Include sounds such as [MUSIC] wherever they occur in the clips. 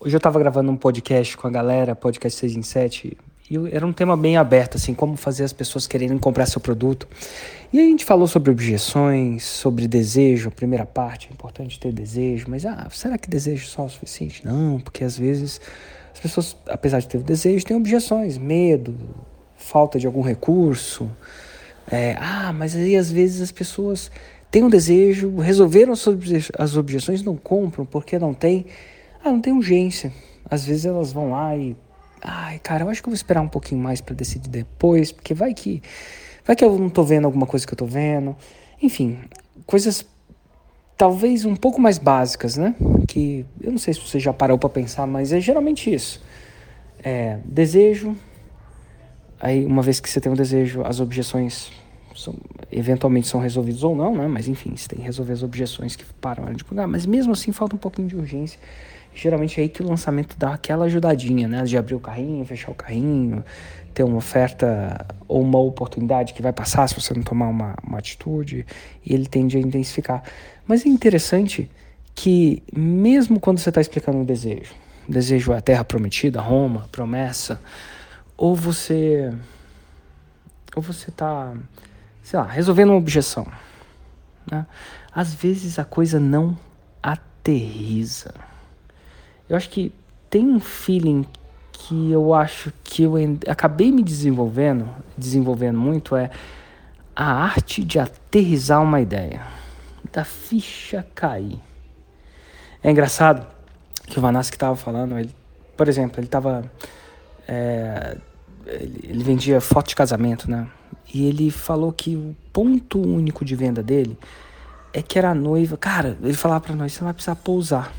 Hoje eu estava gravando um podcast com a galera, podcast 6 em 7, e era um tema bem aberto, assim, como fazer as pessoas quererem comprar seu produto. E a gente falou sobre objeções, sobre desejo, a primeira parte, é importante ter desejo, mas ah, será que desejo só é o suficiente? Não, porque às vezes as pessoas, apesar de ter desejo, têm objeções, medo, falta de algum recurso. É, ah, mas aí às vezes as pessoas têm um desejo, resolveram as objeções, não compram porque não tem ah, não tem urgência. Às vezes elas vão lá e. Ai, cara, eu acho que eu vou esperar um pouquinho mais para decidir depois, porque vai que. Vai que eu não tô vendo alguma coisa que eu tô vendo. Enfim, coisas talvez um pouco mais básicas, né? Que eu não sei se você já parou para pensar, mas é geralmente isso. É, desejo. Aí, uma vez que você tem um desejo, as objeções são, eventualmente são resolvidas ou não, né? Mas enfim, você tem que resolver as objeções que param de pagar. Mas mesmo assim, falta um pouquinho de urgência geralmente é aí que o lançamento dá aquela ajudadinha, né? De abrir o carrinho, fechar o carrinho, ter uma oferta ou uma oportunidade que vai passar se você não tomar uma, uma atitude, e ele tende a intensificar. Mas é interessante que, mesmo quando você está explicando um desejo, desejo é a terra prometida, Roma, promessa, ou você. Ou você está, sei lá, resolvendo uma objeção. Né? Às vezes a coisa não aterriza. Eu acho que tem um feeling que eu acho que eu acabei me desenvolvendo, desenvolvendo muito, é a arte de aterrizar uma ideia, da ficha cair. É engraçado que o Vanassi que estava falando, ele, por exemplo, ele estava é, ele, vendia foto de casamento, né? E ele falou que o ponto único de venda dele é que era a noiva. Cara, ele falava para nós: você não vai precisar pousar.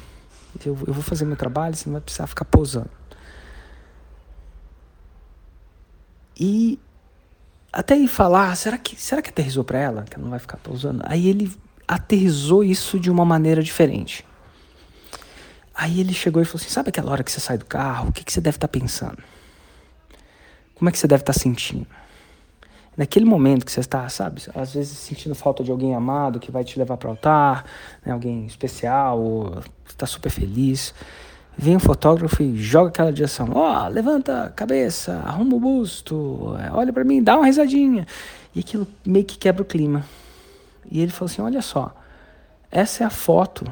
Eu, eu vou fazer meu trabalho, você não vai precisar ficar posando. E até aí falar, será que, será que aterrizou para ela? Que ela não vai ficar pousando? Aí ele aterrizou isso de uma maneira diferente. Aí ele chegou e falou assim: Sabe aquela hora que você sai do carro? O que, que você deve estar tá pensando? Como é que você deve estar tá sentindo? Naquele momento que você está, sabe, às vezes sentindo falta de alguém amado que vai te levar para o altar, né, alguém especial, ou está super feliz, vem o fotógrafo e joga aquela direção. Ó, oh, levanta a cabeça, arruma o busto, é, olha para mim, dá uma risadinha. E aquilo meio que quebra o clima. E ele falou assim: olha só, essa é a foto.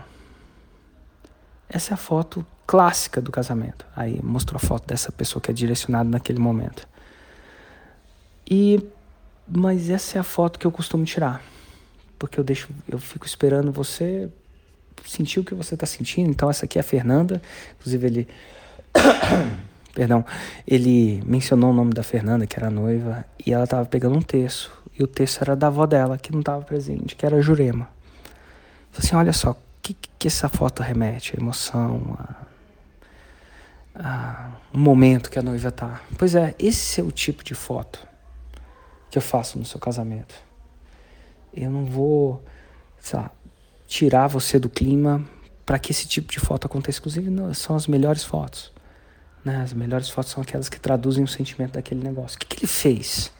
Essa é a foto clássica do casamento. Aí mostrou a foto dessa pessoa que é direcionada naquele momento. E mas essa é a foto que eu costumo tirar. Porque eu deixo, eu fico esperando você sentir o que você está sentindo. Então essa aqui é a Fernanda, inclusive ele [COUGHS] perdão, ele mencionou o nome da Fernanda, que era noiva, e ela estava pegando um terço. E o terço era da avó dela, que não estava presente, que era Jurema. Falei assim, olha só, o que, que essa foto remete? A emoção, a, a, o momento que a noiva tá. Pois é, esse é o tipo de foto que eu faço no seu casamento. Eu não vou, sei lá, tirar você do clima para que esse tipo de foto aconteça. Inclusive, não, são as melhores fotos. Né? As melhores fotos são aquelas que traduzem o sentimento daquele negócio. O que, que ele fez?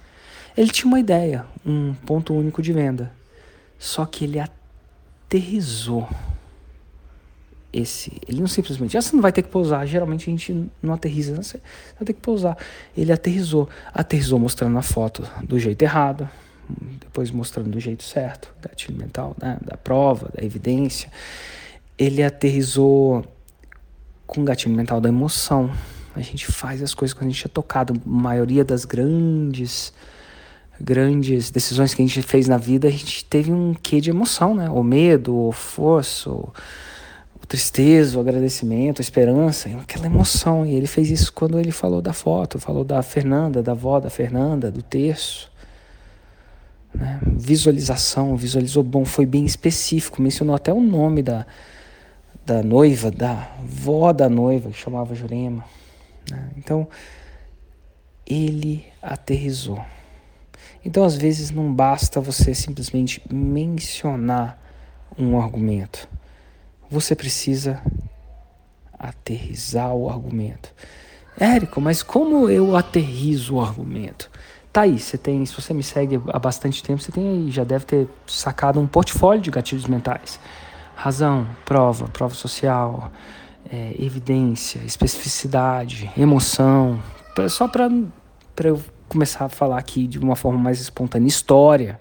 Ele tinha uma ideia, um ponto único de venda. Só que ele aterrizou esse. Ele não simplesmente, ah, você não vai ter que pousar. Geralmente a gente não aterriza, né? você vai ter que pousar. Ele aterrizou. Aterrizou mostrando a foto do jeito errado, depois mostrando do jeito certo, gatilho mental, né? da prova, da evidência. Ele aterrizou com gatilho mental da emoção. A gente faz as coisas quando a gente é tocado. A maioria das grandes grandes decisões que a gente fez na vida, a gente teve um quê de emoção, né? O medo, o força, o tristeza, o agradecimento, a esperança, aquela emoção. E ele fez isso quando ele falou da foto, falou da Fernanda, da avó da Fernanda, do terço. Né? Visualização, visualizou bom, foi bem específico, mencionou até o nome da, da noiva, da avó da noiva, que chamava Jurema. Né? Então, ele aterrizou. Então, às vezes, não basta você simplesmente mencionar um argumento você precisa aterrizar o argumento. Érico, mas como eu aterrizo o argumento? Tá aí, você tem, se você me segue há bastante tempo, você tem já deve ter sacado um portfólio de gatilhos mentais. Razão, prova, prova social, é, evidência, especificidade, emoção, só para eu começar a falar aqui de uma forma mais espontânea. História,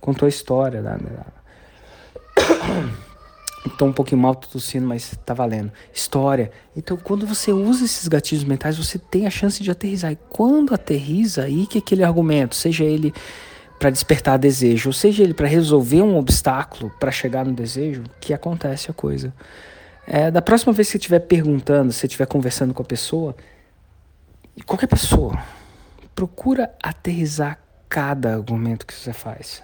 contou a história da. da... Tô um pouquinho mal, tô tossindo, mas tá valendo. História. Então, quando você usa esses gatilhos mentais, você tem a chance de aterrizar. E quando aterriza, aí que aquele argumento, seja ele para despertar desejo, ou seja ele para resolver um obstáculo para chegar no desejo, que acontece a coisa. É, da próxima vez que você estiver perguntando, se estiver conversando com a pessoa, qualquer pessoa, procura aterrizar cada argumento que você faz.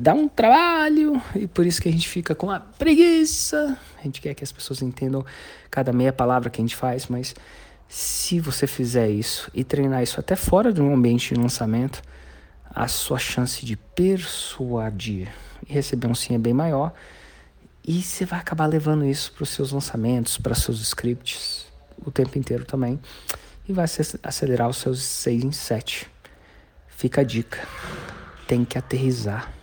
Dá um trabalho e por isso que a gente fica com a preguiça. A gente quer que as pessoas entendam cada meia palavra que a gente faz, mas se você fizer isso e treinar isso até fora de um ambiente de lançamento, a sua chance de persuadir e receber um sim é bem maior e você vai acabar levando isso para os seus lançamentos, para seus scripts, o tempo inteiro também. E vai acelerar os seus 6 em 7. Fica a dica. Tem que aterrizar.